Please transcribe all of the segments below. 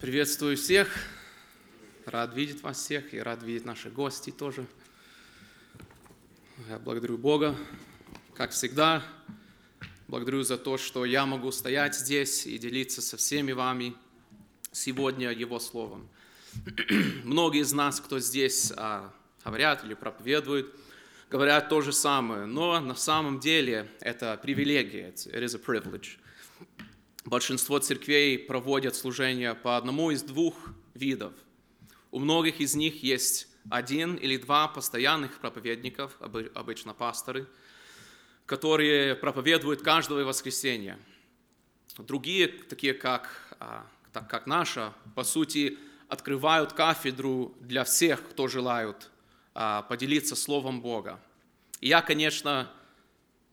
Приветствую всех. Рад видеть вас всех и рад видеть наших гостей тоже. Я благодарю Бога, как всегда. Благодарю за то, что я могу стоять здесь и делиться со всеми вами сегодня Его Словом. Многие из нас, кто здесь а, говорят или проповедуют, говорят то же самое, но на самом деле это привилегия, it is a privilege. Большинство церквей проводят служения по одному из двух видов. У многих из них есть один или два постоянных проповедников, обычно пасторы, которые проповедуют каждое воскресенье. Другие, такие как, а, так как наша, по сути, открывают кафедру для всех, кто желают а, поделиться Словом Бога. И я, конечно,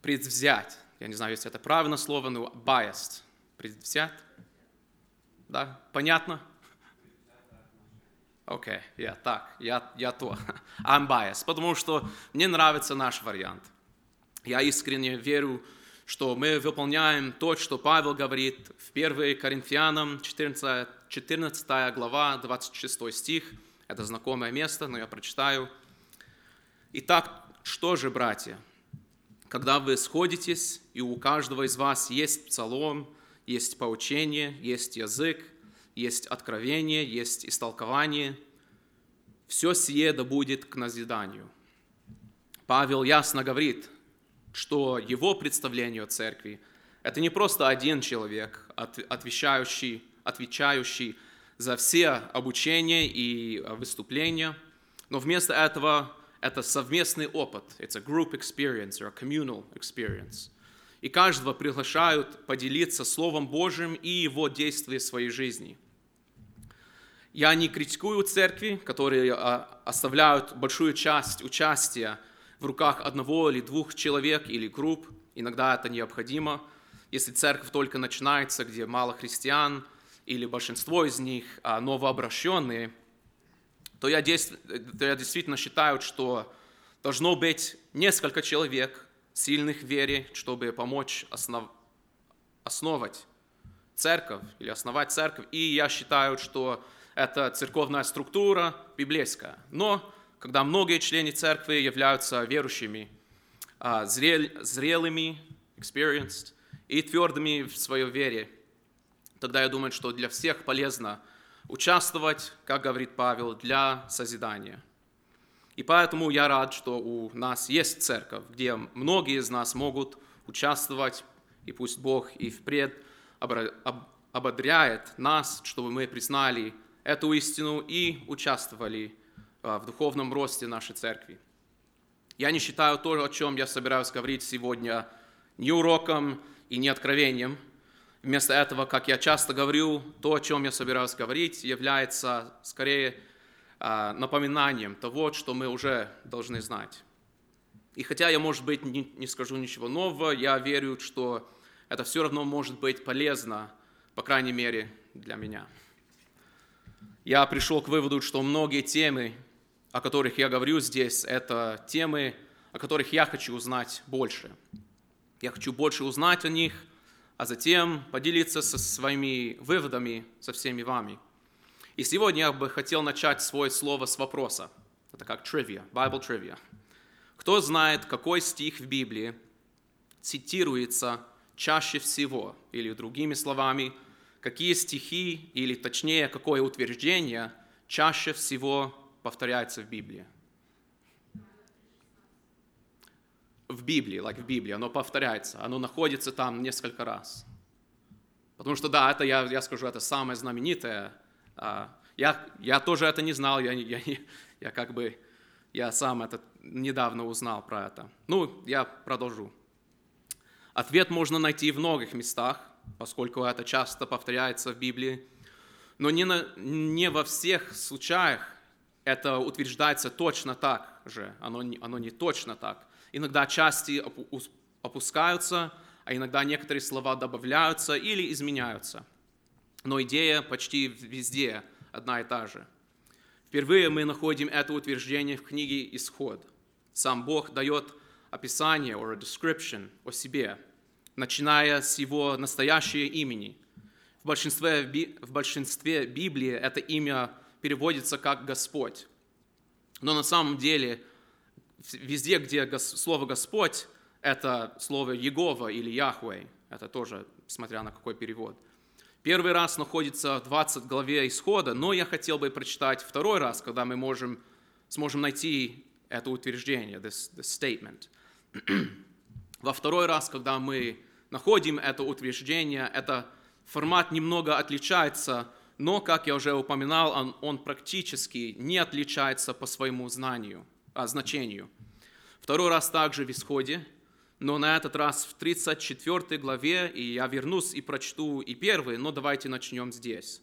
предвзять, я не знаю, если это правильное слово, но biased – предвзят? Да, понятно? Окей, okay, я yeah, так, я, я то. I'm biased, потому что мне нравится наш вариант. Я искренне верю, что мы выполняем то, что Павел говорит в 1 Коринфянам 14, 14 глава, 26 стих. Это знакомое место, но я прочитаю. Итак, что же, братья, когда вы сходитесь, и у каждого из вас есть псалом, есть поучение, есть язык, есть откровение, есть истолкование. Все сие да будет к назиданию. Павел ясно говорит, что его представление о церкви – это не просто один человек, отвечающий, отвечающий за все обучения и выступления, но вместо этого это совместный опыт. It's a group experience or a communal experience – и каждого приглашают поделиться Словом Божьим и его действия в своей жизни. Я не критикую церкви, которые а, оставляют большую часть участия в руках одного или двух человек или групп. Иногда это необходимо. Если церковь только начинается, где мало христиан, или большинство из них а, новообращенные, то я, то я действительно считаю, что должно быть несколько человек, сильных в вере, чтобы помочь основ... основать церковь или основать церковь. И я считаю, что это церковная структура библейская. Но когда многие члены церкви являются верующими, а, зрелыми, experienced и твердыми в своей вере, тогда я думаю, что для всех полезно участвовать, как говорит Павел, для созидания – и поэтому я рад, что у нас есть церковь, где многие из нас могут участвовать, и пусть Бог и впредь ободряет нас, чтобы мы признали эту истину и участвовали а, в духовном росте нашей церкви. Я не считаю то, о чем я собираюсь говорить сегодня, ни уроком и не откровением. Вместо этого, как я часто говорю, то, о чем я собираюсь говорить, является скорее напоминанием того, что мы уже должны знать. И хотя я, может быть, не, не скажу ничего нового, я верю, что это все равно может быть полезно, по крайней мере, для меня. Я пришел к выводу, что многие темы, о которых я говорю здесь, это темы, о которых я хочу узнать больше. Я хочу больше узнать о них, а затем поделиться со своими выводами со всеми вами – и сегодня я бы хотел начать свое слово с вопроса. Это как trivia, Bible trivia. Кто знает, какой стих в Библии цитируется чаще всего, или другими словами, какие стихи, или точнее, какое утверждение чаще всего повторяется в Библии? В Библии, like в Библии, оно повторяется, оно находится там несколько раз. Потому что, да, это, я, я скажу, это самое знаменитое я, я тоже это не знал, я, я, я как бы, я сам это недавно узнал про это. Ну, я продолжу. Ответ можно найти в многих местах, поскольку это часто повторяется в Библии, но не, на, не во всех случаях это утверждается точно так же, оно, оно не точно так. Иногда части опускаются, а иногда некоторые слова добавляются или изменяются – но идея почти везде одна и та же. Впервые мы находим это утверждение в книге «Исход». Сам Бог дает описание, or a description, о себе, начиная с его настоящего имени. В большинстве, в большинстве Библии это имя переводится как Господь. Но на самом деле везде, где слово Господь, это слово Егова или Яхвей. Это тоже, смотря на какой перевод. Первый раз находится в 20 главе Исхода, но я хотел бы прочитать второй раз, когда мы можем, сможем найти это утверждение, this, this statement. Во второй раз, когда мы находим это утверждение, это формат немного отличается, но, как я уже упоминал, он, он практически не отличается по своему знанию, а, значению. Второй раз также в Исходе, но на этот раз в 34 главе, и я вернусь и прочту и первый, но давайте начнем здесь.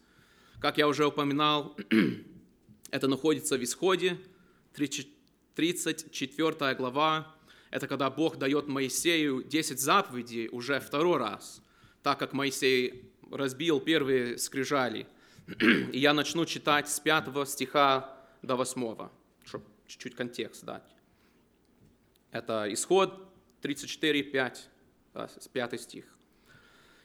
Как я уже упоминал, это находится в Исходе, 34 глава, это когда Бог дает Моисею 10 заповедей уже второй раз, так как Моисей разбил первые скрижали. И я начну читать с 5 стиха до 8, чтобы чуть-чуть контекст дать. Это исход 34, 5, 5 стих.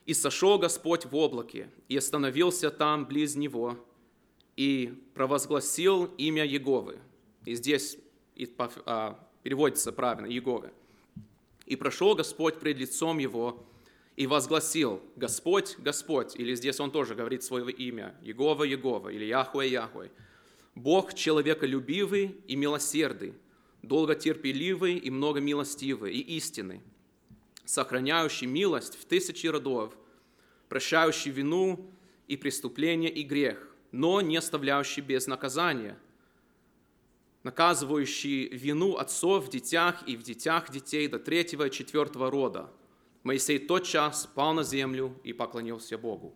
«И сошел Господь в облаке, и остановился там близ него, и провозгласил имя Еговы». И здесь а, переводится правильно, Еговы. «И прошел Господь пред лицом его, и возгласил, Господь, Господь, или здесь он тоже говорит свое имя, Егова, Егова, или Яхуэ, Яхуэ, Бог человеколюбивый и милосердный, долготерпеливый и многомилостивый и истинный, сохраняющий милость в тысячи родов, прощающий вину и преступление и грех, но не оставляющий без наказания, наказывающий вину отцов в детях и в детях детей до третьего и четвертого рода. Моисей тотчас пал на землю и поклонился Богу.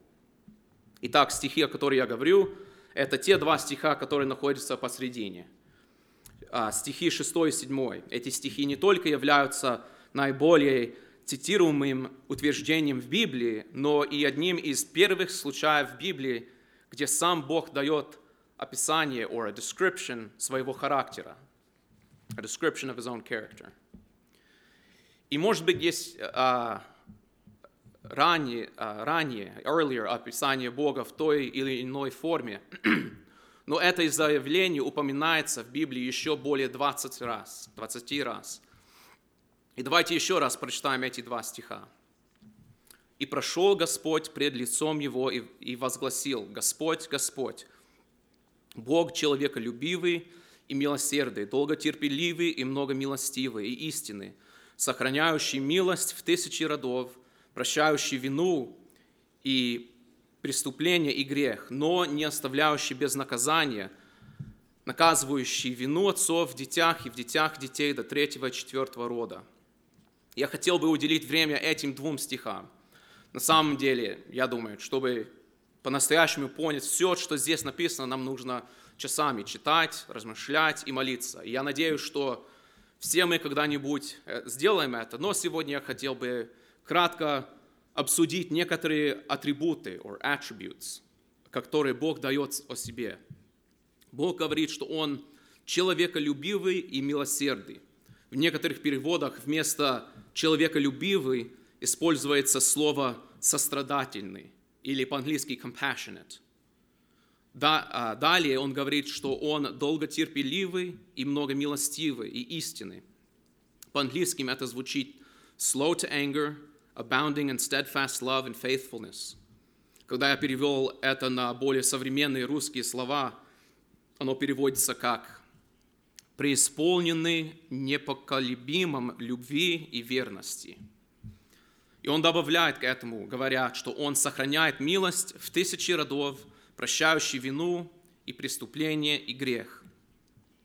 Итак, стихи, о которых я говорю, это те два стиха, которые находятся посредине. А, стихи 6 и 7. Эти стихи не только являются наиболее цитируемым утверждением в Библии, но и одним из первых случаев в Библии, где сам Бог дает описание or a description своего характера. A description of his own character. И может быть есть а, ранее, а, ранее, earlier описание Бога в той или иной форме, но это заявление упоминается в Библии еще более 20 раз, 20 раз. И давайте еще раз прочитаем эти два стиха. «И прошел Господь пред лицом его и, возгласил, Господь, Господь, Бог человеколюбивый и милосердный, долготерпеливый и многомилостивый и истинный, сохраняющий милость в тысячи родов, прощающий вину и преступление и грех, но не оставляющий без наказания, наказывающий вину отцов в детях и в детях детей до третьего и четвертого рода. Я хотел бы уделить время этим двум стихам. На самом деле, я думаю, чтобы по-настоящему понять все, что здесь написано, нам нужно часами читать, размышлять и молиться. И я надеюсь, что все мы когда-нибудь э, сделаем это, но сегодня я хотел бы кратко обсудить некоторые атрибуты or attributes, которые Бог дает о себе. Бог говорит, что Он человеколюбивый и милосердный. В некоторых переводах вместо человеколюбивый используется слово сострадательный или по-английски compassionate. А, далее он говорит, что он долготерпеливый и многомилостивый и истинный. По-английски это звучит slow to anger, abounding in steadfast love and faithfulness. Когда я перевел это на более современные русские слова, оно переводится как преисполненный непоколебимым любви и верности. И он добавляет к этому, говоря, что он сохраняет милость в тысячи родов, прощающий вину и преступление и грех.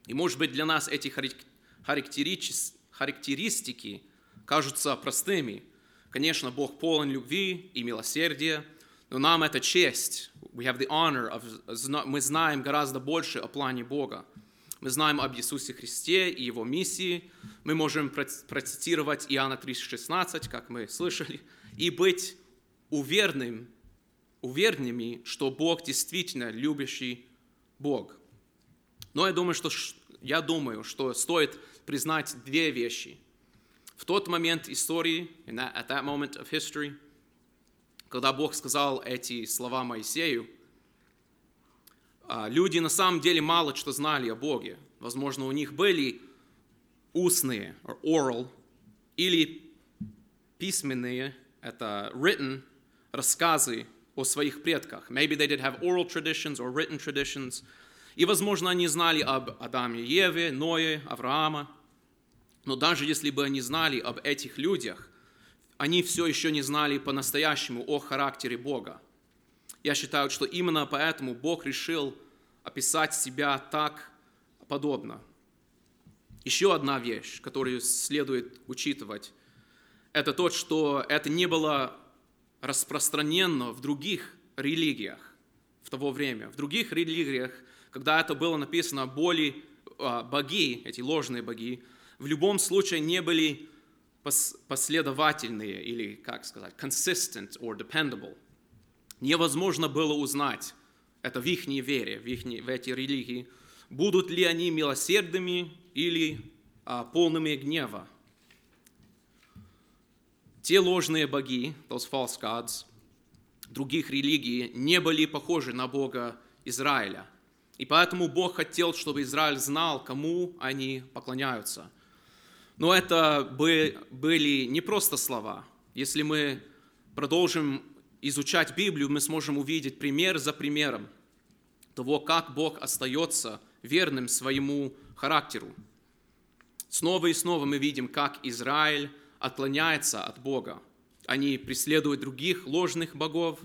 И может быть для нас эти характеристики кажутся простыми, Конечно, Бог полон любви и милосердия, но нам это честь. We have the honor of, мы знаем гораздо больше о плане Бога. Мы знаем об Иисусе Христе и Его миссии. Мы можем процитировать Иоанна 3,16, как мы слышали, и быть уверенным, уверенными, что Бог действительно любящий Бог. Но я думаю, что, я думаю, что стоит признать две вещи – в тот момент истории, that, at that moment of history, когда Бог сказал эти слова Моисею, а, люди на самом деле мало что знали о Боге. Возможно, у них были устные, or oral, или письменные, это written, рассказы о своих предках. Maybe they did have oral traditions or written traditions. И, возможно, они знали об Адаме и Еве, Ное, Авраама. Но даже если бы они знали об этих людях, они все еще не знали по-настоящему о характере Бога. Я считаю, что именно поэтому Бог решил описать себя так подобно. Еще одна вещь, которую следует учитывать, это то, что это не было распространено в других религиях в то время. В других религиях, когда это было написано, более а, боги, эти ложные боги, в любом случае не были последовательные или, как сказать, consistent or dependable. Невозможно было узнать, это в их вере, в, их, в эти религии, будут ли они милосердными или а, полными гнева. Те ложные боги, those false gods, других религий не были похожи на Бога Израиля. И поэтому Бог хотел, чтобы Израиль знал, кому они поклоняются. Но это были не просто слова. Если мы продолжим изучать Библию, мы сможем увидеть пример за примером того, как Бог остается верным своему характеру. Снова и снова мы видим, как Израиль отклоняется от Бога. Они преследуют других ложных богов,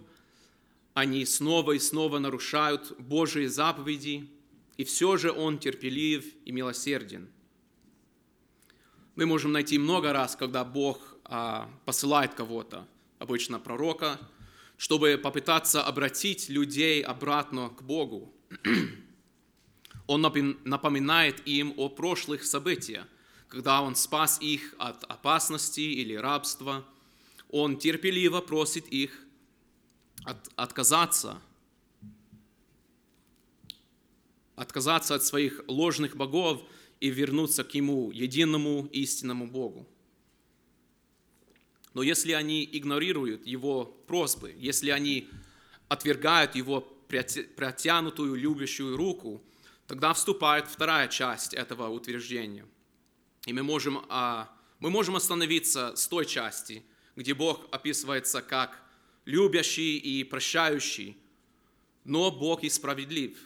они снова и снова нарушают Божьи заповеди, и все же Он терпелив и милосерден. Мы можем найти много раз, когда Бог а, посылает кого-то, обычно пророка, чтобы попытаться обратить людей обратно к Богу. Он напоминает им о прошлых событиях, когда Он спас их от опасности или рабства. Он терпеливо просит их от, отказаться, отказаться от своих ложных богов и вернуться к Ему, единому истинному Богу. Но если они игнорируют его просьбы, если они отвергают его протянутую любящую руку, тогда вступает вторая часть этого утверждения. И мы можем, а, мы можем остановиться с той части, где Бог описывается как любящий и прощающий, но Бог и справедлив.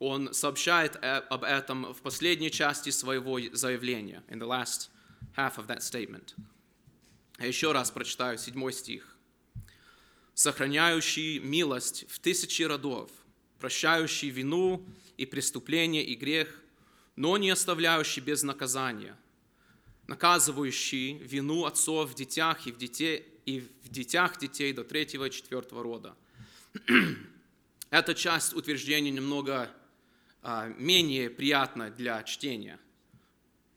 Он сообщает э, об этом в последней части своего заявления, in the last half of that statement. Я еще раз прочитаю седьмой стих. «Сохраняющий милость в тысячи родов, прощающий вину и преступление и грех, но не оставляющий без наказания, наказывающий вину отцов в детях и в, детей, и в детях детей до третьего и четвертого рода». Эта часть утверждения немного менее приятна для чтения.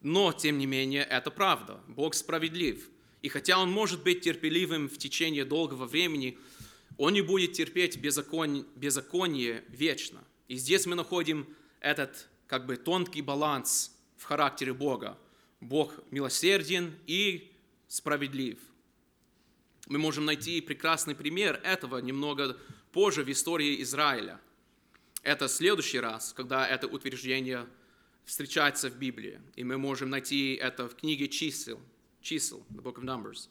Но, тем не менее, это правда. Бог справедлив – и хотя он может быть терпеливым в течение долгого времени, он не будет терпеть беззаконие, беззаконие вечно. И здесь мы находим этот как бы тонкий баланс в характере Бога. Бог милосерден и справедлив. Мы можем найти прекрасный пример этого немного позже в истории Израиля. Это следующий раз, когда это утверждение встречается в Библии. И мы можем найти это в книге чисел, чисел, the book of Numbers.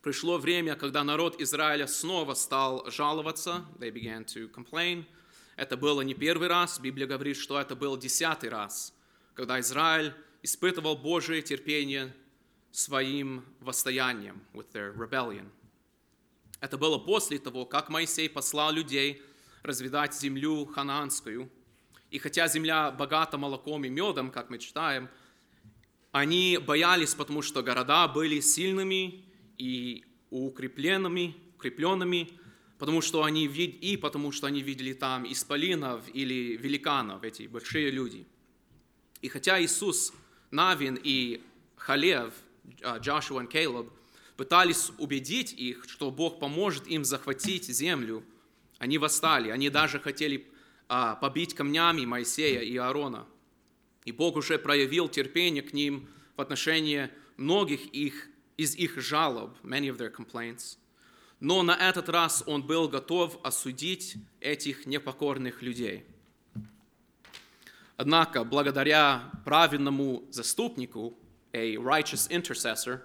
Пришло время, когда народ Израиля снова стал жаловаться, they began to complain. Это было не первый раз, Библия говорит, что это был десятый раз, когда Израиль испытывал Божие терпение своим восстоянием, with their rebellion. Это было после того, как Моисей послал людей разведать землю ханаанскую. И хотя земля богата молоком и медом, как мы читаем, они боялись, потому что города были сильными и укрепленными, укрепленными, потому что они вид... и потому что они видели там исполинов или великанов, эти большие люди. И хотя Иисус, Навин и Халев, а, Джошуа и Кейлоб, пытались убедить их, что Бог поможет им захватить землю, они восстали, они даже хотели а, побить камнями Моисея и Аарона – и Бог уже проявил терпение к ним в отношении многих их, из их жалоб, many of their complaints. Но на этот раз он был готов осудить этих непокорных людей. Однако, благодаря праведному заступнику, a righteous intercessor,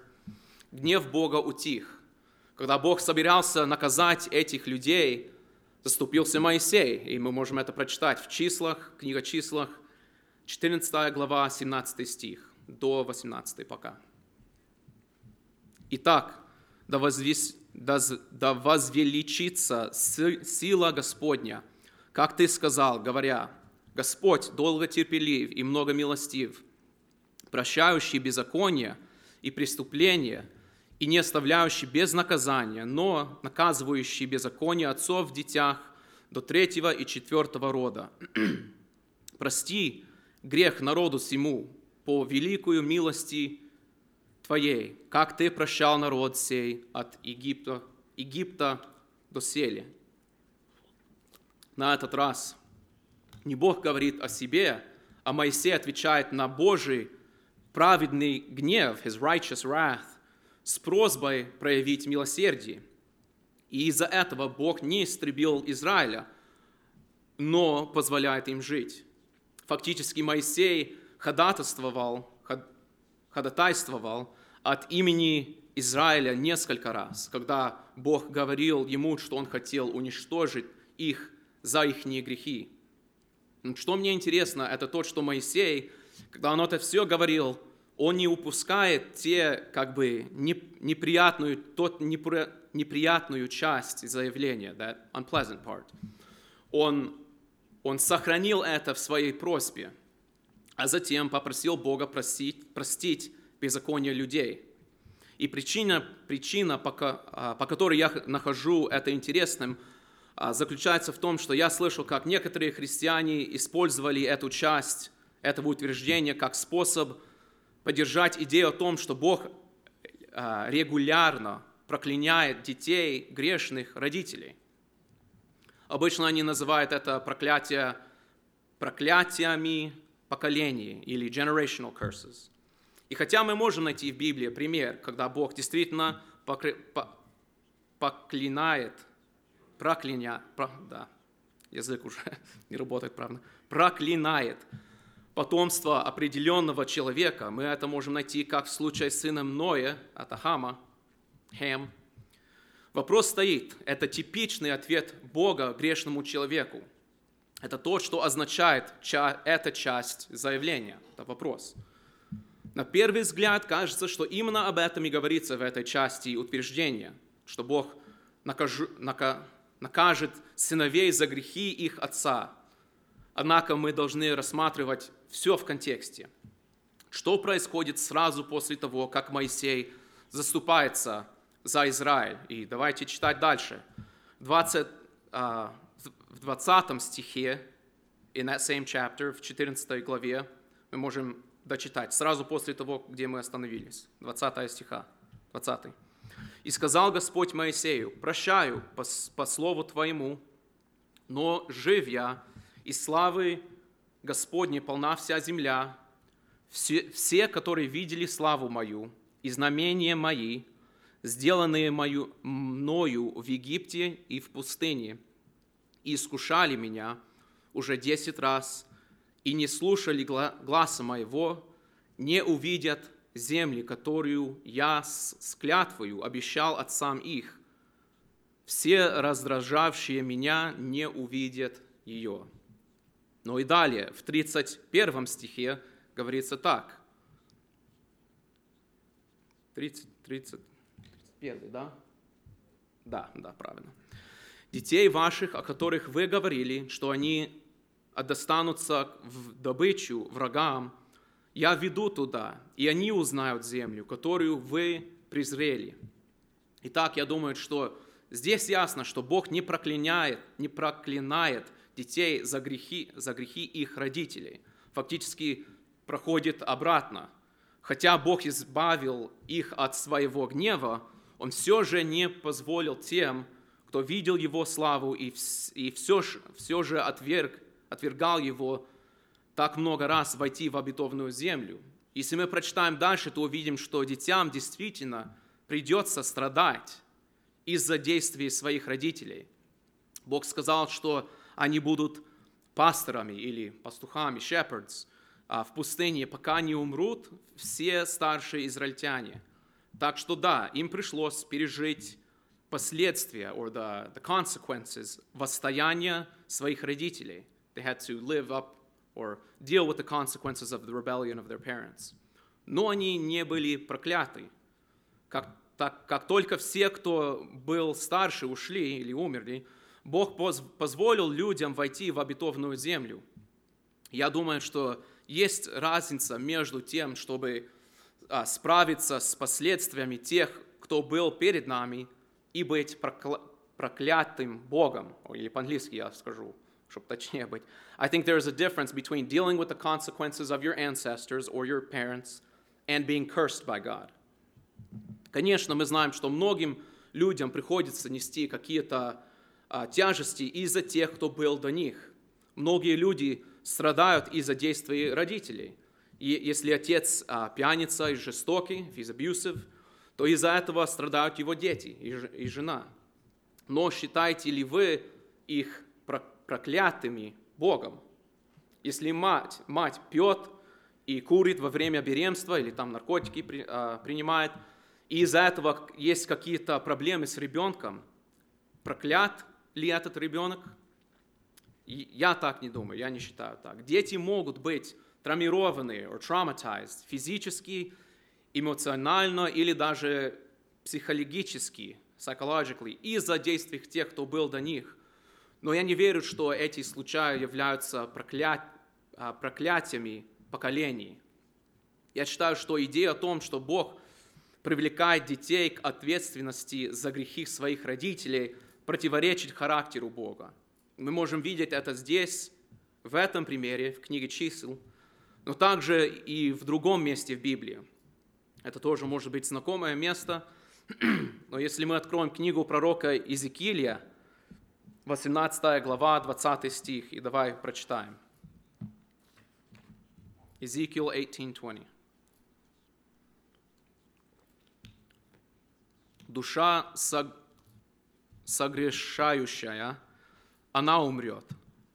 гнев Бога утих. Когда Бог собирался наказать этих людей, заступился Моисей, и мы можем это прочитать в числах, книга числах, 14 глава, 17 стих, до 18 пока. Итак, да, возвис, да, да возвеличится сила Господня, как ты сказал, говоря, Господь долго терпелив и много милостив, прощающий беззаконие и преступления, и не оставляющий без наказания, но наказывающий беззаконие отцов в детях до третьего и четвертого рода. Прости грех народу сему по великую милости Твоей, как Ты прощал народ сей от Египта, Египта до сели. На этот раз не Бог говорит о себе, а Моисей отвечает на Божий праведный гнев, his righteous wrath, с просьбой проявить милосердие. И из-за этого Бог не истребил Израиля, но позволяет им жить. Фактически Моисей ходатайствовал, ходатайствовал от имени Израиля несколько раз, когда Бог говорил ему, что он хотел уничтожить их за их грехи. Что мне интересно, это то, что Моисей, когда он это все говорил, он не упускает те, как бы, неприятную, тот неприятную часть заявления, that unpleasant part. Он, он сохранил это в своей просьбе, а затем попросил Бога простить, простить беззаконие людей. И причина, причина по, а, по которой я нахожу это интересным, а, заключается в том, что я слышал, как некоторые христиане использовали эту часть этого утверждения как способ поддержать идею о том, что Бог а, регулярно проклиняет детей грешных родителей. Обычно они называют это проклятие проклятиями поколений или generational curses. И хотя мы можем найти в Библии пример, когда Бог действительно поклинает, прокляня, про, да, язык уже не работает правильно, проклинает потомство определенного человека. Мы это можем найти как в случае с сыном Ноя, это Хама, Хем. Вопрос стоит, это типичный ответ Бога грешному человеку. Это то, что означает эта часть заявления. Это вопрос. На первый взгляд кажется, что именно об этом и говорится в этой части утверждения, что Бог накажу, нака, накажет сыновей за грехи их отца. Однако мы должны рассматривать все в контексте. Что происходит сразу после того, как Моисей заступается за Израиль? И давайте читать дальше. 20, uh, в 20 стихе, in that same chapter, в 14 главе, мы можем дочитать, сразу после того, где мы остановились. 20 стиха, 20. «И сказал Господь Моисею, прощаю по, по слову Твоему, но жив я, и славы Господней полна вся земля, все, все, которые видели славу мою и знамения мои, сделанные мою, мною в Египте и в пустыне, и искушали меня уже десять раз, и не слушали гласа моего, не увидят земли, которую я с клятвою обещал отцам их. Все раздражавшие меня не увидят ее. Но и далее, в 31 стихе говорится так. 30, 30, 31, да? Да, да, правильно. Детей ваших, о которых вы говорили, что они достанутся в добычу врагам, я веду туда, и они узнают землю, которую вы презрели. Итак, я думаю, что здесь ясно, что Бог не проклинает, не проклинает детей за грехи, за грехи их родителей. Фактически проходит обратно. Хотя Бог избавил их от своего гнева, Он все же не позволил тем, кто видел Его славу и, и все, все же отверг, отвергал Его, так много раз войти в обетованную землю. Если мы прочитаем дальше, то увидим, что детям действительно придется страдать из-за действий своих родителей. Бог сказал, что они будут пасторами или пастухами, shepherds, а, в пустыне, пока не умрут все старшие израильтяне. Так что да, им пришлось пережить последствия, or the, the consequences, восстояния своих родителей. They had to live up or deal with the consequences of the rebellion of their parents. Но они не были прокляты. Как, так, как только все, кто был старше, ушли или умерли, Бог позволил людям войти в обетованную землю. Я думаю, что есть разница между тем, чтобы а, справиться с последствиями тех, кто был перед нами, и быть проклятым Богом, или по-английски я скажу, чтобы точнее быть. I think there is a difference between dealing with the consequences of your ancestors or your parents and being cursed by God. Конечно, мы знаем, что многим людям приходится нести какие-то тяжести из-за тех, кто был до них. Многие люди страдают из-за действий родителей. И если отец а, пьяница и жестокий, he's abusive, то из-за этого страдают его дети и жена. Но считаете ли вы их проклятыми Богом? Если мать, мать пьет и курит во время беременства или там наркотики при, а, принимает, и из-за этого есть какие-то проблемы с ребенком, проклят ли этот ребенок? Я так не думаю, я не считаю так. Дети могут быть травмированы or traumatized физически, эмоционально или даже психологически, psychologically, из-за действий тех, кто был до них. Но я не верю, что эти случаи являются проклят... А, проклятиями поколений. Я считаю, что идея о том, что Бог привлекает детей к ответственности за грехи своих родителей, противоречит характеру Бога. Мы можем видеть это здесь, в этом примере, в книге чисел, но также и в другом месте в Библии. Это тоже может быть знакомое место, но если мы откроем книгу пророка Иезекииля, 18 глава, 20 стих, и давай прочитаем. Ezekiel 18:20. Душа согрешающая, она умрет.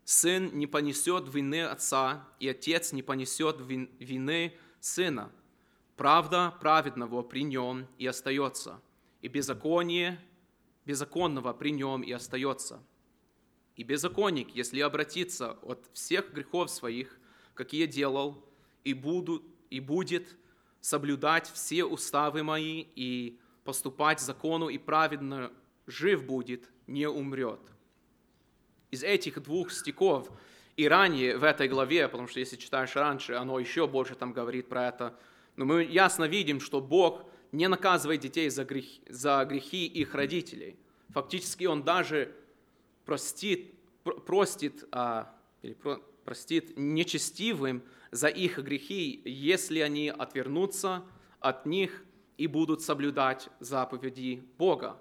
Сын не понесет вины отца, и отец не понесет вины сына. Правда праведного при нем и остается, и беззаконие беззаконного при нем и остается. И беззаконник, если обратится от всех грехов своих, какие делал, и, буду, и будет соблюдать все уставы мои и поступать закону и праведно жив будет, не умрет. Из этих двух стихов и ранее в этой главе, потому что если читаешь раньше, оно еще больше там говорит про это, но мы ясно видим, что Бог не наказывает детей за, грех, за грехи их родителей. Фактически Он даже простит, простит, а, или про, простит нечестивым за их грехи, если они отвернутся от них и будут соблюдать заповеди Бога.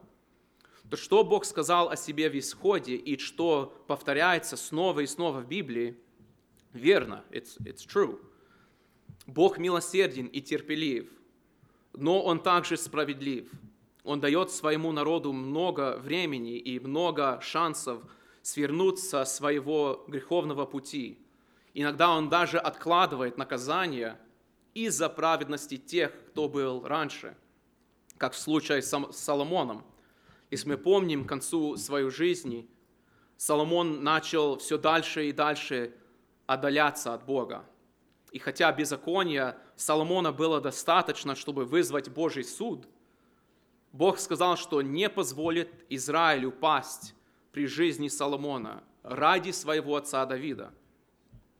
То, что Бог сказал о себе в Исходе и что повторяется снова и снова в Библии, верно, it's, it's true. Бог милосерден и терпелив, но Он также справедлив. Он дает своему народу много времени и много шансов свернуть со своего греховного пути. Иногда Он даже откладывает наказание из-за праведности тех, кто был раньше, как в случае с Соломоном. Если мы помним к концу своей жизни, Соломон начал все дальше и дальше отдаляться от Бога. И хотя беззакония Соломона было достаточно, чтобы вызвать Божий суд, Бог сказал, что не позволит Израилю пасть при жизни Соломона ради своего отца Давида.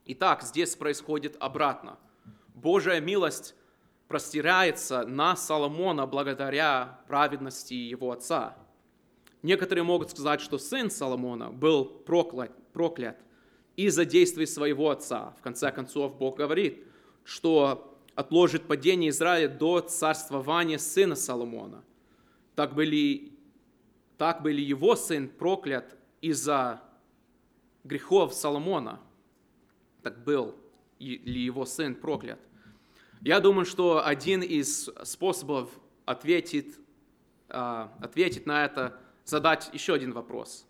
Итак, здесь происходит обратно. Божья милость простирается на Соломона благодаря праведности его отца. Некоторые могут сказать, что сын Соломона был проклят, проклят из-за действий своего отца. В конце концов, Бог говорит, что отложит падение Израиля до царствования сына Соломона. Так были, так были его сын проклят из-за грехов Соломона. Так был ли его сын проклят? Я думаю, что один из способов ответить а, ответить на это, задать еще один вопрос.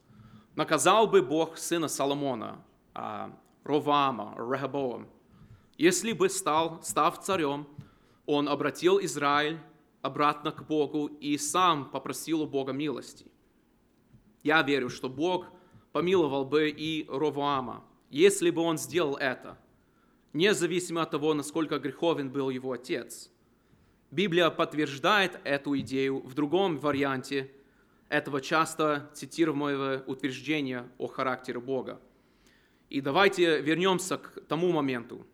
Наказал бы Бог сына Соломона, а, Ровама, Рехабоам, если бы стал, став царем, он обратил Израиль обратно к Богу и сам попросил у Бога милости. Я верю, что Бог помиловал бы и Ровоама, если бы он сделал это, независимо от того, насколько греховен был его отец. Библия подтверждает эту идею в другом варианте этого часто цитируемого утверждения о характере Бога. И давайте вернемся к тому моменту,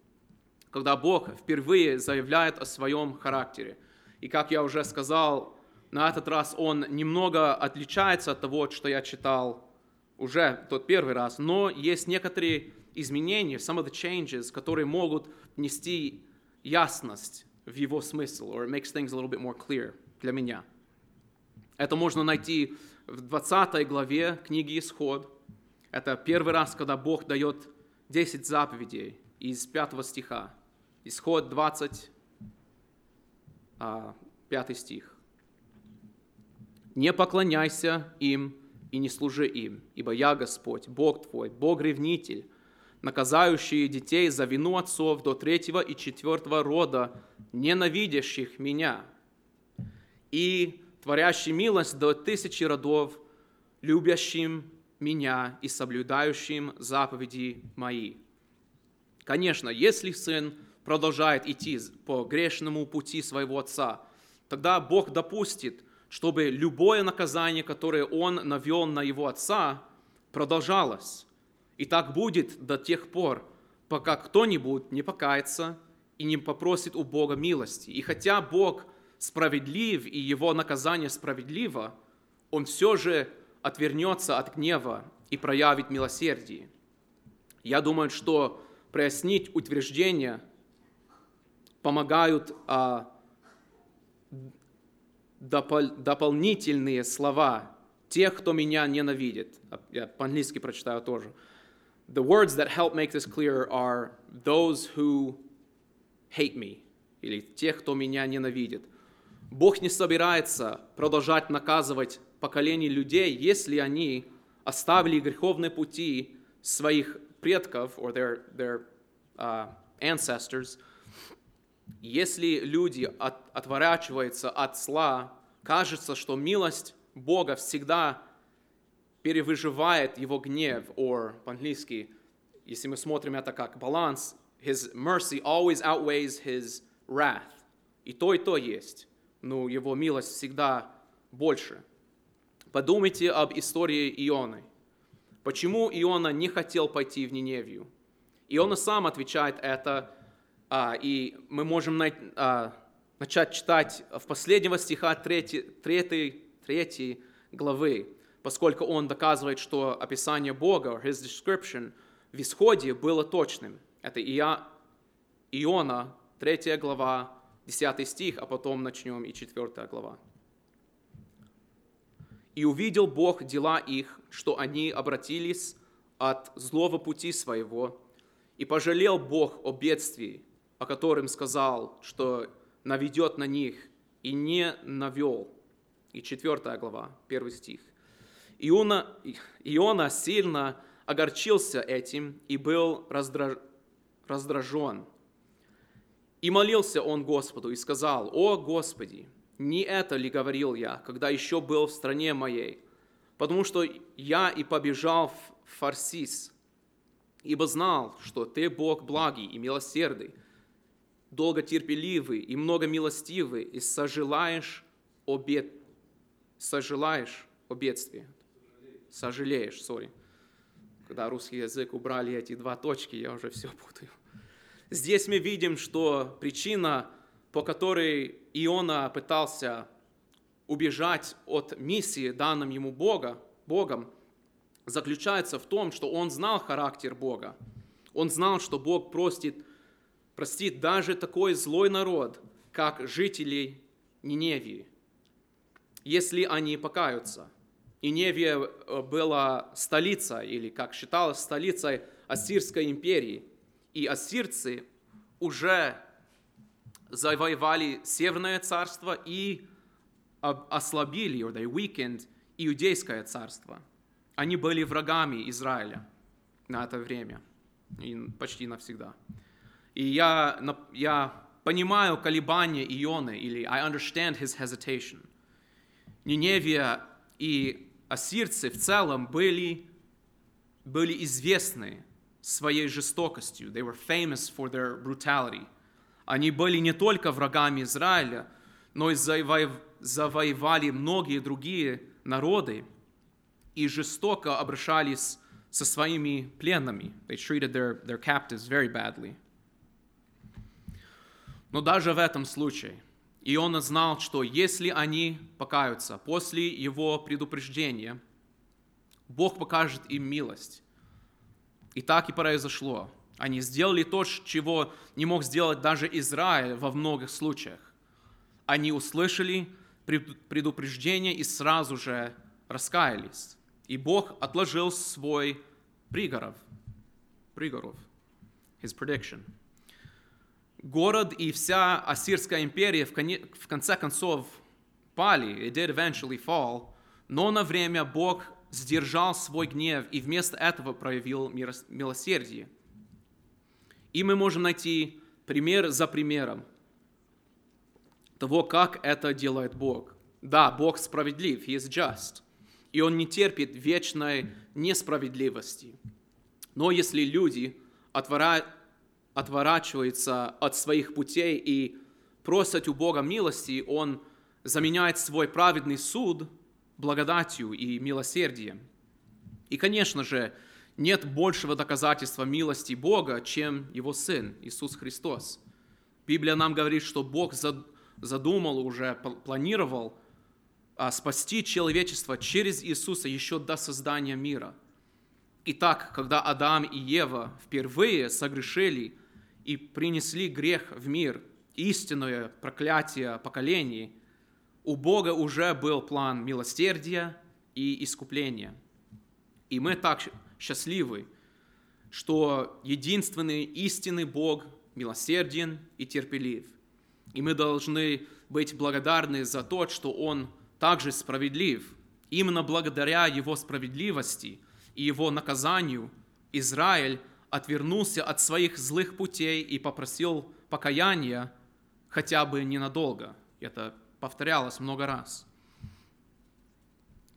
когда Бог впервые заявляет о своем характере. И как я уже сказал, на этот раз он немного отличается от того, что я читал уже тот первый раз, но есть некоторые изменения, some of the changes, которые могут нести ясность в его смысл, or it makes things a little bit more clear для меня. Это можно найти в 20 главе книги «Исход». Это первый раз, когда Бог дает 10 заповедей из 5 стиха. Исход 20, 5 а, стих. «Не поклоняйся им и не служи им, ибо я Господь, Бог твой, Бог-ревнитель, наказающий детей за вину отцов до третьего и четвертого рода, ненавидящих меня, и творящий милость до тысячи родов, любящим меня и соблюдающим заповеди мои». Конечно, если сын продолжает идти по грешному пути своего отца, тогда Бог допустит, чтобы любое наказание, которое он навел на его отца, продолжалось. И так будет до тех пор, пока кто-нибудь не покается и не попросит у Бога милости. И хотя Бог справедлив и его наказание справедливо, он все же отвернется от гнева и проявит милосердие. Я думаю, что прояснить утверждение – помогают а, допол дополнительные слова тех, кто меня ненавидит. Я по-английски прочитаю тоже. The words that help make this clear are those who hate me, или тех, кто меня ненавидит. Бог не собирается продолжать наказывать поколение людей, если они оставили греховные пути своих предков, or their, their uh, ancestors – если люди от, отворачиваются от зла, кажется, что милость Бога всегда перевыживает его гнев, or по-английски, если мы смотрим это как баланс, his mercy always outweighs his wrath. И то, и то есть, но его милость всегда больше. Подумайте об истории Ионы. Почему Иона не хотел пойти в Ниневию? Иона сам отвечает это а, и мы можем а, начать читать в последнего стиха 3, 3, 3 главы, поскольку он доказывает, что описание Бога, his description, в исходе было точным. Это Иона, 3 глава, 10 стих, а потом начнем и 4 глава. «И увидел Бог дела их, что они обратились от злого пути своего, и пожалел Бог о бедствии, о котором сказал, что наведет на них, и не навел. И четвертая глава, первый стих. Иона, Иона сильно огорчился этим и был раздраж, раздражен. И молился он Господу и сказал, «О Господи, не это ли говорил я, когда еще был в стране моей? Потому что я и побежал в Фарсис, ибо знал, что Ты Бог благий и милосердный, долготерпеливый и многомилостивый, и сожалаешь о, бед... сожалаешь о бедствии. Сожалеешь, сори. Когда русский язык убрали эти два точки, я уже все путаю. Здесь мы видим, что причина, по которой Иона пытался убежать от миссии, данным ему Бога, Богом, заключается в том, что он знал характер Бога. Он знал, что Бог простит простит даже такой злой народ, как жители Ниневии, если они покаются. Ниневия э, была столица, или как считалось, столицей Ассирской империи. И ассирцы уже завоевали Северное царство и ослабили, or they weakened, иудейское царство. Они были врагами Израиля на это время, и почти навсегда. И я, я понимаю колебания Ионы, или I understand his hesitation. Ниневия и ассирцы в целом были, были известны своей жестокостью. They were famous for their brutality. Они были не только врагами Израиля, но и завоев- завоевали многие другие народы и жестоко обращались со своими пленными. They treated their, their captives very badly. Но даже в этом случае Иона знал, что если они покаются после его предупреждения, Бог покажет им милость. И так и произошло. Они сделали то, чего не мог сделать даже Израиль во многих случаях. Они услышали пред- предупреждение и сразу же раскаялись. И Бог отложил свой пригоров. Пригоров. His prediction. Город и вся Ассирская империя в конце концов пали, it did eventually fall, но на время Бог сдержал свой гнев и вместо этого проявил милосердие. И мы можем найти пример за примером того, как это делает Бог. Да, Бог справедлив, He is just, и Он не терпит вечной несправедливости. Но если люди отвора- отворачиваются от своих путей и просят у Бога милости, Он заменяет свой праведный суд благодатью и милосердием. И, конечно же, нет большего доказательства милости Бога, чем Его Сын, Иисус Христос. Библия нам говорит, что Бог зад- задумал уже, пл- планировал а, спасти человечество через Иисуса еще до создания мира. Итак, когда Адам и Ева впервые согрешили и принесли грех в мир, истинное проклятие поколений, у Бога уже был план милосердия и искупления. И мы так счастливы, что единственный истинный Бог милосерден и терпелив. И мы должны быть благодарны за то, что Он также справедлив. Именно благодаря Его справедливости и Его наказанию Израиль отвернулся от своих злых путей и попросил покаяния хотя бы ненадолго. Это повторялось много раз.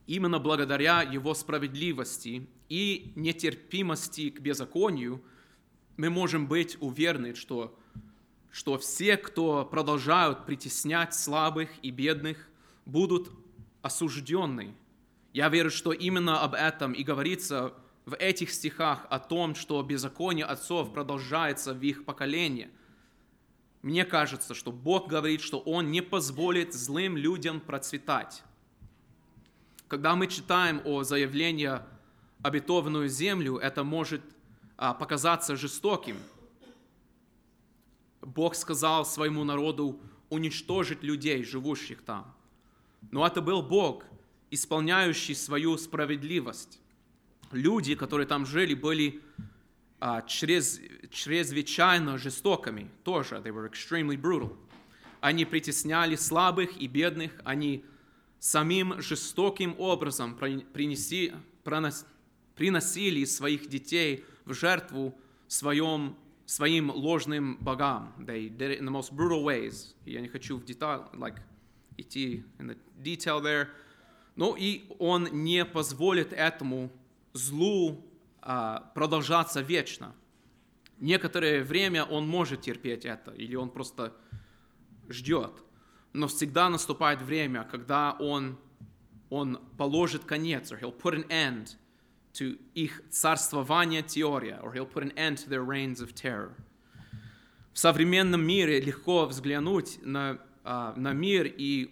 Именно благодаря Его справедливости и нетерпимости к беззаконию мы можем быть уверены, что, что все, кто продолжают притеснять слабых и бедных, будут осуждены. Я верю, что именно об этом и говорится в этих стихах о том, что беззаконие отцов продолжается в их поколении. Мне кажется, что Бог говорит, что Он не позволит злым людям процветать. Когда мы читаем о заявлении обетованную землю, это может а, показаться жестоким. Бог сказал своему народу уничтожить людей, живущих там. Но это был Бог, исполняющий свою справедливость. Люди, которые там жили, были чрез, чрезвычайно жестокими тоже. They were extremely brutal. Они притесняли слабых и бедных, они самим жестоким образом при- принеси, пронос- приносили своих детей в жертву своем, своим ложным богам. They did it in the most brutal ways. Я не хочу в деталь, like, идти in the detail there. Но и он не позволит этому злу а, продолжаться вечно. Некоторое время он может терпеть это, или он просто ждет. Но всегда наступает время, когда он, он положит конец, or he'll put an end to их царствование теория, or he'll put an end to their reigns of terror. В современном мире легко взглянуть на, а, на мир и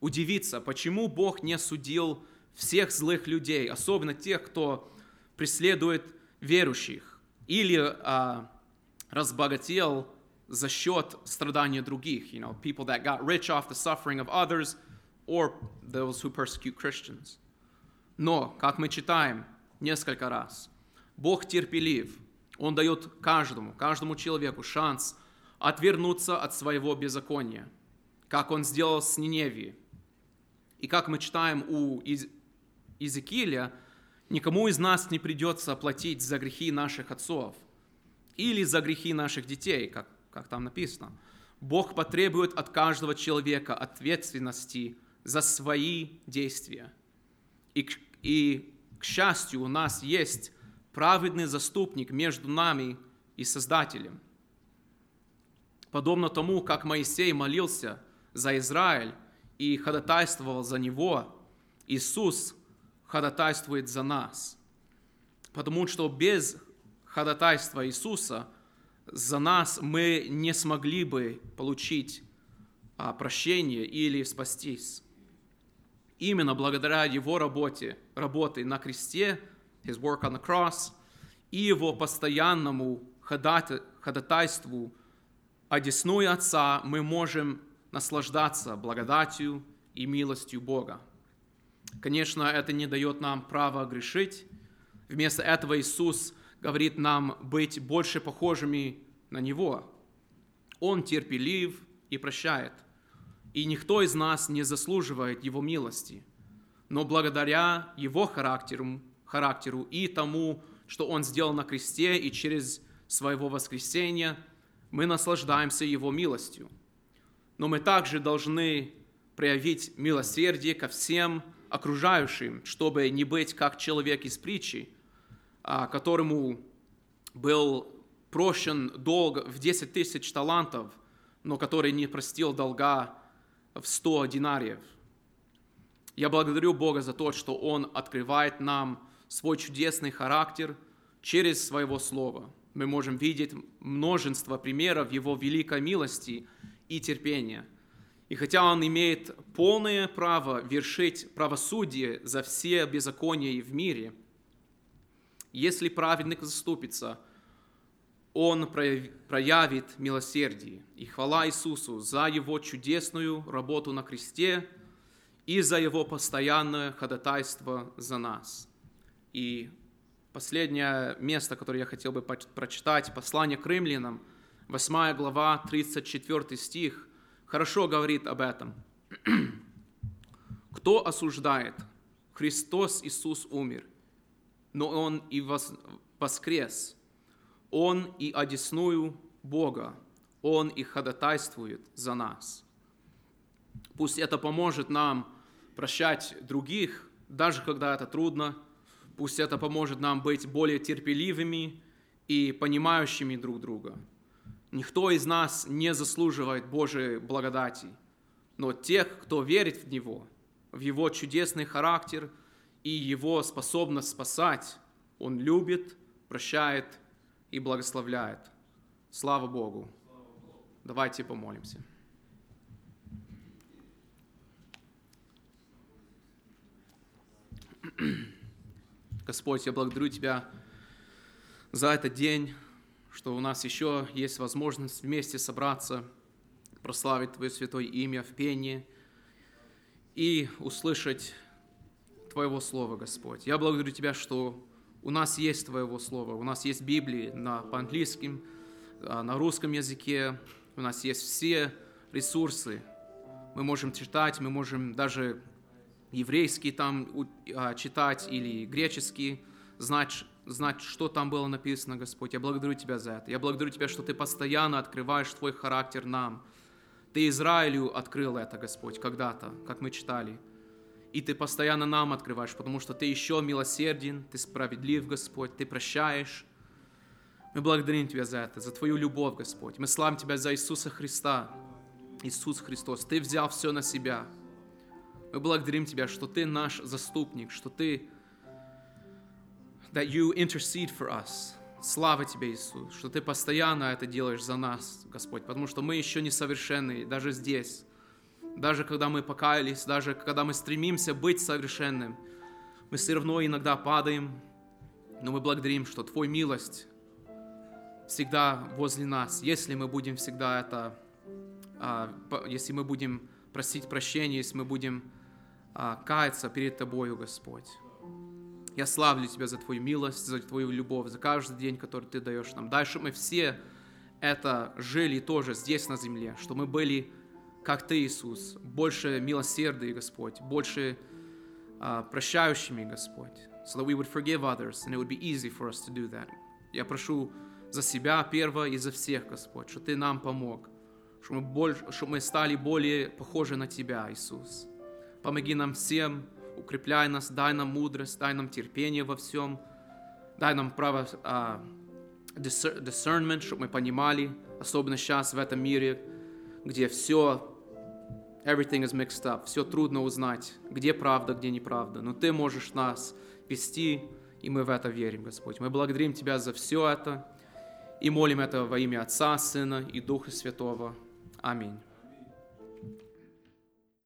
удивиться, почему Бог не судил всех злых людей, особенно тех, кто преследует верующих, или а, разбогател за счет страдания других, you know, people that got rich off the suffering of others, or those who persecute Christians. Но, как мы читаем несколько раз, Бог терпелив, Он дает каждому, каждому человеку шанс отвернуться от своего беззакония, как Он сделал с Ниневией. И как мы читаем у Из... Иезекииля, никому из нас не придется платить за грехи наших отцов или за грехи наших детей, как, как там написано. Бог потребует от каждого человека ответственности за свои действия. И, и к счастью, у нас есть праведный заступник между нами и Создателем. Подобно тому, как Моисей молился за Израиль и ходатайствовал за него, Иисус ходатайствует за нас. Потому что без ходатайства Иисуса за нас мы не смогли бы получить а, прощение или спастись. Именно благодаря Его работе, работе на кресте, His work on the cross, и Его постоянному ходатайству одесную Отца мы можем наслаждаться благодатью и милостью Бога. Конечно, это не дает нам права грешить. Вместо этого Иисус говорит нам быть больше похожими на Него. Он терпелив и прощает. И никто из нас не заслуживает Его милости. Но благодаря Его характеру, характеру и тому, что Он сделал на кресте и через своего воскресения, мы наслаждаемся Его милостью. Но мы также должны проявить милосердие ко всем окружающим, чтобы не быть как человек из притчи, а, которому был прощен долг в 10 тысяч талантов, но который не простил долга в 100 динариев. Я благодарю Бога за то, что Он открывает нам свой чудесный характер через Своего Слова. Мы можем видеть множество примеров Его великой милости и терпения. И хотя Он имеет полное право вершить правосудие за все беззакония в мире, если праведник заступится, он проявит милосердие. И хвала Иисусу за Его чудесную работу на кресте и за Его постоянное ходатайство за нас. И последнее место, которое я хотел бы прочитать, послание к римлянам, 8 глава, 34 стих, хорошо говорит об этом. Кто осуждает? Христос Иисус умер, но Он и воскрес. Он и одесную Бога, Он и ходатайствует за нас. Пусть это поможет нам прощать других, даже когда это трудно. Пусть это поможет нам быть более терпеливыми и понимающими друг друга. Никто из нас не заслуживает Божьей благодати, но тех, кто верит в Него, в Его чудесный характер и Его способность спасать, Он любит, прощает и благословляет. Слава Богу! Давайте помолимся. Господь, я благодарю Тебя за этот день, что у нас еще есть возможность вместе собраться, прославить Твое святое имя в пении и услышать Твоего Слова, Господь. Я благодарю Тебя, что у нас есть Твоего Слова, у нас есть Библии на, по-английски, а, на русском языке, у нас есть все ресурсы. Мы можем читать, мы можем даже еврейский там а, читать или греческий, знать, знать, что там было написано, Господь. Я благодарю Тебя за это. Я благодарю Тебя, что Ты постоянно открываешь Твой характер нам. Ты Израилю открыл это, Господь, когда-то, как мы читали. И Ты постоянно нам открываешь, потому что Ты еще милосерден, Ты справедлив, Господь, Ты прощаешь. Мы благодарим Тебя за это, за Твою любовь, Господь. Мы славим Тебя за Иисуса Христа. Иисус Христос, Ты взял все на себя – мы благодарим Тебя, что Ты наш заступник, что Ты that you intercede for us. Слава Тебе, Иисус, что Ты постоянно это делаешь за нас, Господь, потому что мы еще не совершенны, даже здесь. Даже когда мы покаялись, даже когда мы стремимся быть совершенным, мы все равно иногда падаем, но мы благодарим, что Твой милость всегда возле нас, если мы будем всегда это, а, если мы будем просить прощения, если мы будем а, каяться перед Тобою, Господь. Я славлю Тебя за Твою милость, за Твою любовь, за каждый день, который Ты даешь нам. Чтобы мы все это жили тоже здесь на земле, что мы были как Ты, Иисус, больше милосердия, Господь, больше а, прощающими, Господь, so that we would forgive others, and it would be easy for us to do that. Я прошу за себя первое и за всех, Господь, что Ты нам помог, что мы, больше, что мы стали более похожи на Тебя, Иисус. Помоги нам всем, укрепляй нас, дай нам мудрость, дай нам терпение во всем, дай нам право uh, discernment, чтобы мы понимали, особенно сейчас в этом мире, где все, everything is mixed up, все трудно узнать, где правда, где неправда. Но Ты можешь нас вести, и мы в это верим, Господь. Мы благодарим Тебя за все это и молим это во имя Отца, Сына и Духа Святого. Аминь.